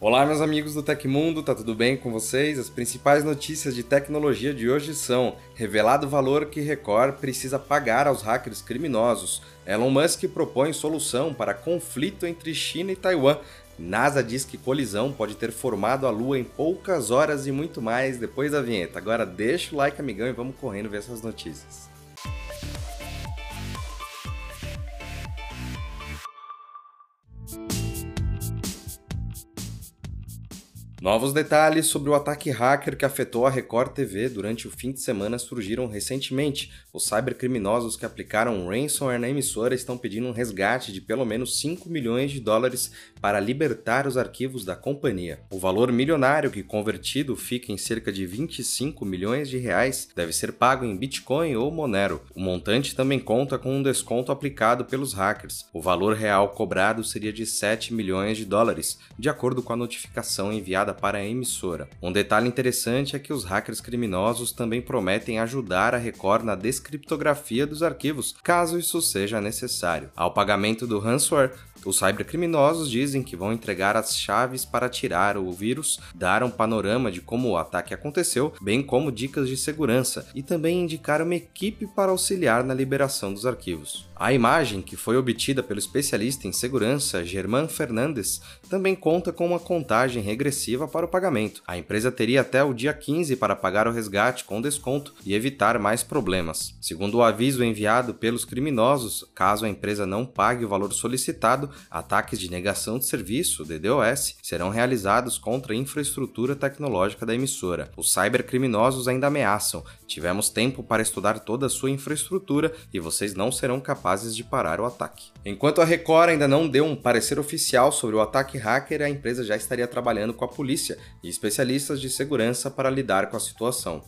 Olá, meus amigos do Tecmundo, tá tudo bem com vocês? As principais notícias de tecnologia de hoje são: revelado o valor que Record precisa pagar aos hackers criminosos. Elon Musk propõe solução para conflito entre China e Taiwan. NASA diz que colisão pode ter formado a Lua em poucas horas e muito mais depois da vinheta. Agora deixa o like, amigão, e vamos correndo ver essas notícias. Novos detalhes sobre o ataque hacker que afetou a Record TV durante o fim de semana surgiram recentemente. Os cybercriminosos que aplicaram ransomware na emissora estão pedindo um resgate de pelo menos 5 milhões de dólares para libertar os arquivos da companhia. O valor milionário que convertido fica em cerca de 25 milhões de reais deve ser pago em Bitcoin ou Monero. O montante também conta com um desconto aplicado pelos hackers. O valor real cobrado seria de 7 milhões de dólares, de acordo com a notificação enviada para a emissora. Um detalhe interessante é que os hackers criminosos também prometem ajudar a Record na descriptografia dos arquivos, caso isso seja necessário. Ao pagamento do ransomware, os cybercriminosos dizem que vão entregar as chaves para tirar o vírus, dar um panorama de como o ataque aconteceu, bem como dicas de segurança, e também indicar uma equipe para auxiliar na liberação dos arquivos. A imagem, que foi obtida pelo especialista em segurança Germán Fernandes, também conta com uma contagem regressiva para o pagamento. A empresa teria até o dia 15 para pagar o resgate com desconto e evitar mais problemas. Segundo o aviso enviado pelos criminosos, caso a empresa não pague o valor solicitado, ataques de negação de serviço, DDoS, serão realizados contra a infraestrutura tecnológica da emissora. Os cybercriminosos ainda ameaçam: tivemos tempo para estudar toda a sua infraestrutura e vocês não serão capazes de parar o ataque. Enquanto a Record ainda não deu um parecer oficial sobre o ataque hacker, a empresa já estaria trabalhando com a polícia e especialistas de segurança para lidar com a situação.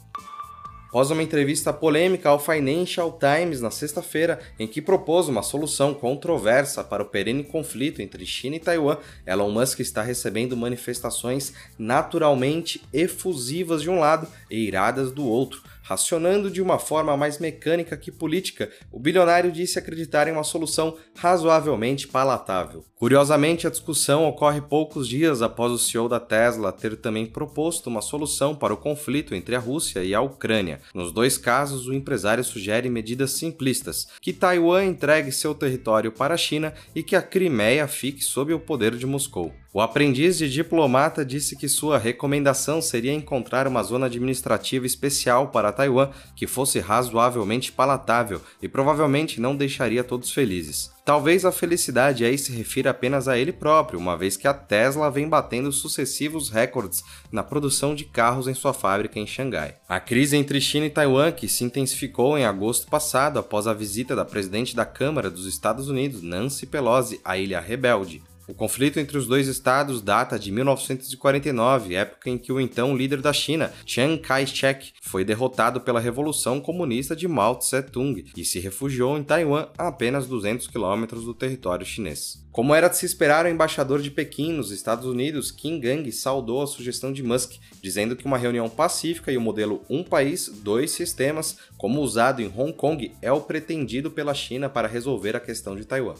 Após uma entrevista polêmica ao Financial Times na sexta-feira, em que propôs uma solução controversa para o perene conflito entre China e Taiwan, Elon Musk está recebendo manifestações naturalmente efusivas de um lado e iradas do outro, Racionando de uma forma mais mecânica que política, o bilionário disse acreditar em uma solução razoavelmente palatável. Curiosamente, a discussão ocorre poucos dias após o CEO da Tesla ter também proposto uma solução para o conflito entre a Rússia e a Ucrânia. Nos dois casos, o empresário sugere medidas simplistas: que Taiwan entregue seu território para a China e que a Crimeia fique sob o poder de Moscou. O aprendiz de diplomata disse que sua recomendação seria encontrar uma zona administrativa especial para Taiwan que fosse razoavelmente palatável e provavelmente não deixaria todos felizes. Talvez a felicidade aí se refira apenas a ele próprio, uma vez que a Tesla vem batendo sucessivos recordes na produção de carros em sua fábrica em Xangai. A crise entre China e Taiwan, que se intensificou em agosto passado após a visita da presidente da Câmara dos Estados Unidos, Nancy Pelosi, à Ilha Rebelde, o conflito entre os dois estados data de 1949, época em que o então líder da China, Chiang Kai-shek, foi derrotado pela Revolução Comunista de Mao Tse-tung e se refugiou em Taiwan a apenas 200 quilômetros do território chinês. Como era de se esperar, o embaixador de Pequim nos Estados Unidos, Kim Gang, saudou a sugestão de Musk, dizendo que uma reunião pacífica e o modelo um país, dois sistemas, como usado em Hong Kong, é o pretendido pela China para resolver a questão de Taiwan.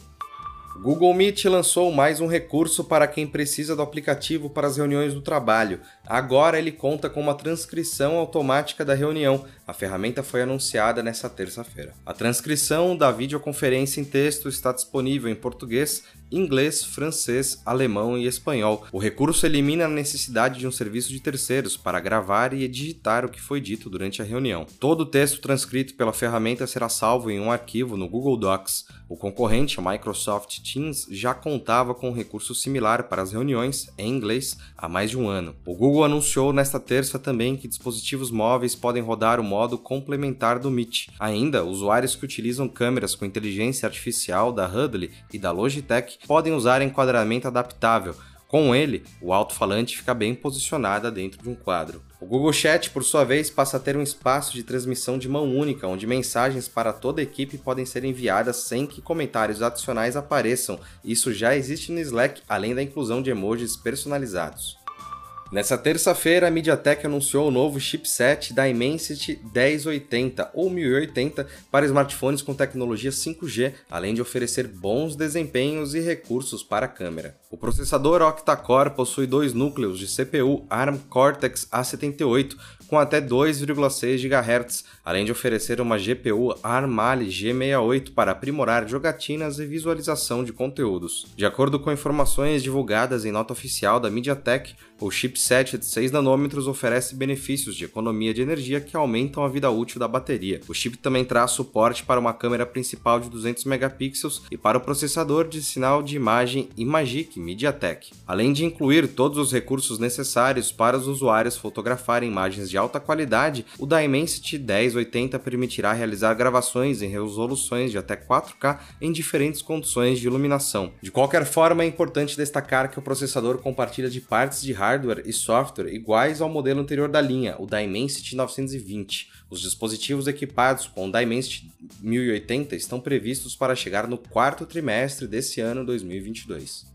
Google Meet lançou mais um recurso para quem precisa do aplicativo para as reuniões do trabalho. Agora ele conta com uma transcrição automática da reunião. A ferramenta foi anunciada nesta terça-feira. A transcrição da videoconferência em texto está disponível em português, inglês, francês, alemão e espanhol. O recurso elimina a necessidade de um serviço de terceiros para gravar e digitar o que foi dito durante a reunião. Todo o texto transcrito pela ferramenta será salvo em um arquivo no Google Docs. O concorrente, a Microsoft Teams, já contava com um recurso similar para as reuniões em inglês há mais de um ano. O Google anunciou nesta terça também que dispositivos móveis podem rodar o modo complementar do Meet. Ainda, usuários que utilizam câmeras com inteligência artificial da Hudley e da Logitech podem usar enquadramento adaptável. Com ele, o alto-falante fica bem posicionado dentro de um quadro. O Google Chat, por sua vez, passa a ter um espaço de transmissão de mão única, onde mensagens para toda a equipe podem ser enviadas sem que comentários adicionais apareçam. Isso já existe no Slack, além da inclusão de emojis personalizados. Nessa terça-feira, a MediaTek anunciou o novo chipset Dimensity 1080 ou 1080 para smartphones com tecnologia 5G, além de oferecer bons desempenhos e recursos para a câmera. O processador octa-core possui dois núcleos de CPU ARM Cortex A78 com até 2,6 GHz, além de oferecer uma GPU ARM Mali G68 para aprimorar jogatinas e visualização de conteúdos. De acordo com informações divulgadas em nota oficial da MediaTek, o chipset de 6 nanômetros oferece benefícios de economia de energia que aumentam a vida útil da bateria. O chip também traz suporte para uma câmera principal de 200 megapixels e para o processador de sinal de imagem Imagic MediaTek, além de incluir todos os recursos necessários para os usuários fotografarem imagens de alta qualidade. O Dimensity 1080 permitirá realizar gravações em resoluções de até 4K em diferentes condições de iluminação. De qualquer forma, é importante destacar que o processador compartilha de partes de hardware e software iguais ao modelo anterior da linha, o Dimensity 920. Os dispositivos equipados com o Dimensity 1080 estão previstos para chegar no quarto trimestre desse ano 2022.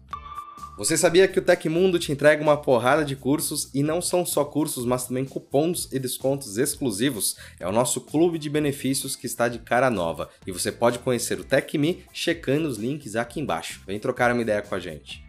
Você sabia que o Tecmundo te entrega uma porrada de cursos e não são só cursos, mas também cupons e descontos exclusivos? É o nosso clube de benefícios que está de cara nova e você pode conhecer o TecMe checando os links aqui embaixo. Vem trocar uma ideia com a gente.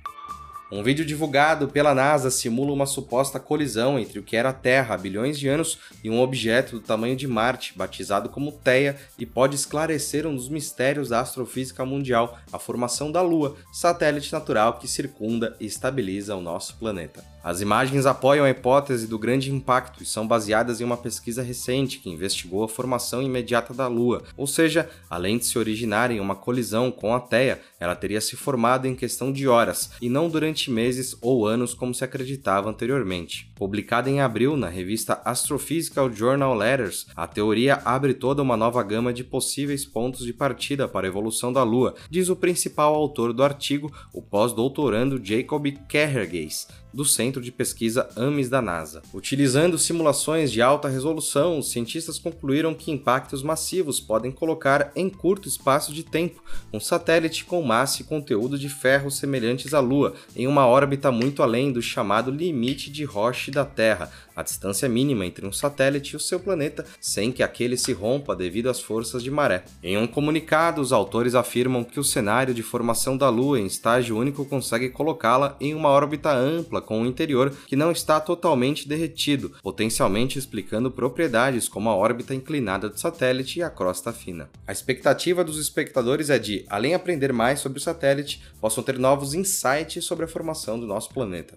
Um vídeo divulgado pela NASA simula uma suposta colisão entre o que era a Terra há bilhões de anos e um objeto do tamanho de Marte, batizado como Theia, e pode esclarecer um dos mistérios da astrofísica mundial, a formação da Lua, satélite natural que circunda e estabiliza o nosso planeta. As imagens apoiam a hipótese do grande impacto e são baseadas em uma pesquisa recente que investigou a formação imediata da Lua, ou seja, além de se originar em uma colisão com a Theia, ela teria se formado em questão de horas e não durante meses ou anos como se acreditava anteriormente. Publicada em abril na revista Astrophysical Journal Letters, a teoria abre toda uma nova gama de possíveis pontos de partida para a evolução da Lua, diz o principal autor do artigo, o pós-doutorando Jacob Kerhergeis, do Centro de Pesquisa AMES da NASA. Utilizando simulações de alta resolução, os cientistas concluíram que impactos massivos podem colocar em curto espaço de tempo um satélite com massa e conteúdo de ferro semelhantes à Lua em uma órbita muito além do chamado limite de Roche da Terra, a distância mínima entre um satélite e o seu planeta, sem que aquele se rompa devido às forças de maré. Em um comunicado, os autores afirmam que o cenário de formação da Lua em estágio único consegue colocá-la em uma órbita ampla com o interior que não está totalmente derretido, potencialmente explicando propriedades como a órbita inclinada do satélite e a crosta fina. A expectativa dos espectadores é de, além de aprender mais sobre o satélite, possam ter novos insights sobre a formação do nosso planeta.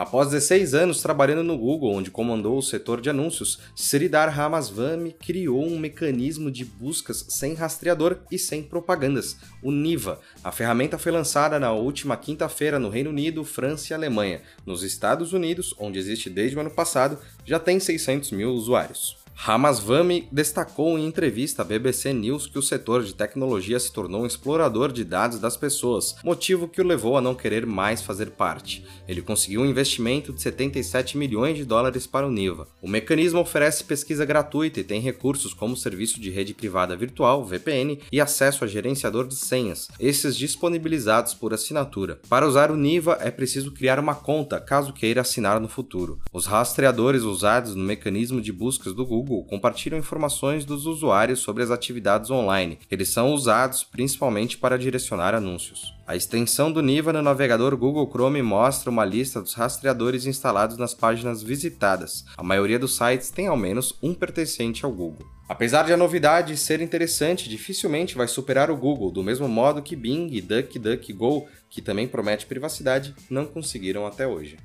Após 16 anos trabalhando no Google, onde comandou o setor de anúncios, Sridhar Ramaswamy criou um mecanismo de buscas sem rastreador e sem propagandas, o Niva. A ferramenta foi lançada na última quinta-feira no Reino Unido, França e Alemanha. Nos Estados Unidos, onde existe desde o ano passado, já tem 600 mil usuários. Ramaswamy destacou em entrevista à BBC News que o setor de tecnologia se tornou um explorador de dados das pessoas, motivo que o levou a não querer mais fazer parte. Ele conseguiu um investimento de 77 milhões de dólares para o Niva. O mecanismo oferece pesquisa gratuita e tem recursos como serviço de rede privada virtual, VPN, e acesso a gerenciador de senhas, esses disponibilizados por assinatura. Para usar o Niva é preciso criar uma conta, caso queira assinar no futuro. Os rastreadores usados no mecanismo de buscas do Google Google compartilham informações dos usuários sobre as atividades online. Eles são usados principalmente para direcionar anúncios. A extensão do Niva no navegador Google Chrome mostra uma lista dos rastreadores instalados nas páginas visitadas. A maioria dos sites tem ao menos um pertencente ao Google. Apesar de a novidade ser interessante, dificilmente vai superar o Google, do mesmo modo que Bing e DuckDuckGo, que também promete privacidade, não conseguiram até hoje.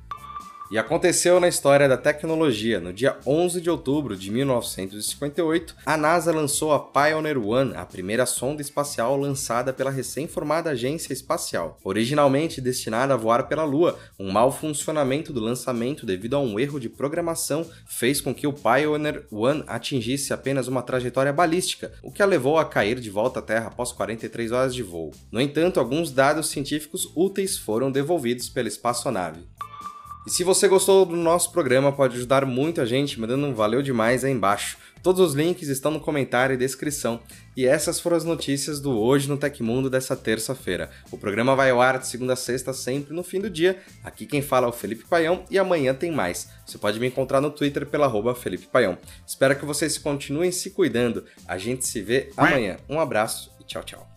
E aconteceu na história da tecnologia. No dia 11 de outubro de 1958, a NASA lançou a Pioneer One, a primeira sonda espacial lançada pela recém-formada agência espacial. Originalmente destinada a voar pela Lua, um mau funcionamento do lançamento devido a um erro de programação fez com que o Pioneer One atingisse apenas uma trajetória balística, o que a levou a cair de volta à Terra após 43 horas de voo. No entanto, alguns dados científicos úteis foram devolvidos pela espaçonave. E se você gostou do nosso programa, pode ajudar muito a gente mandando um valeu demais aí embaixo. Todos os links estão no comentário e descrição. E essas foram as notícias do Hoje no Tecmundo dessa terça-feira. O programa vai ao ar de segunda a sexta, sempre no fim do dia. Aqui quem fala é o Felipe Paião e amanhã tem mais. Você pode me encontrar no Twitter pela arroba Felipe Paião. Espero que vocês continuem se cuidando. A gente se vê amanhã. Um abraço e tchau, tchau.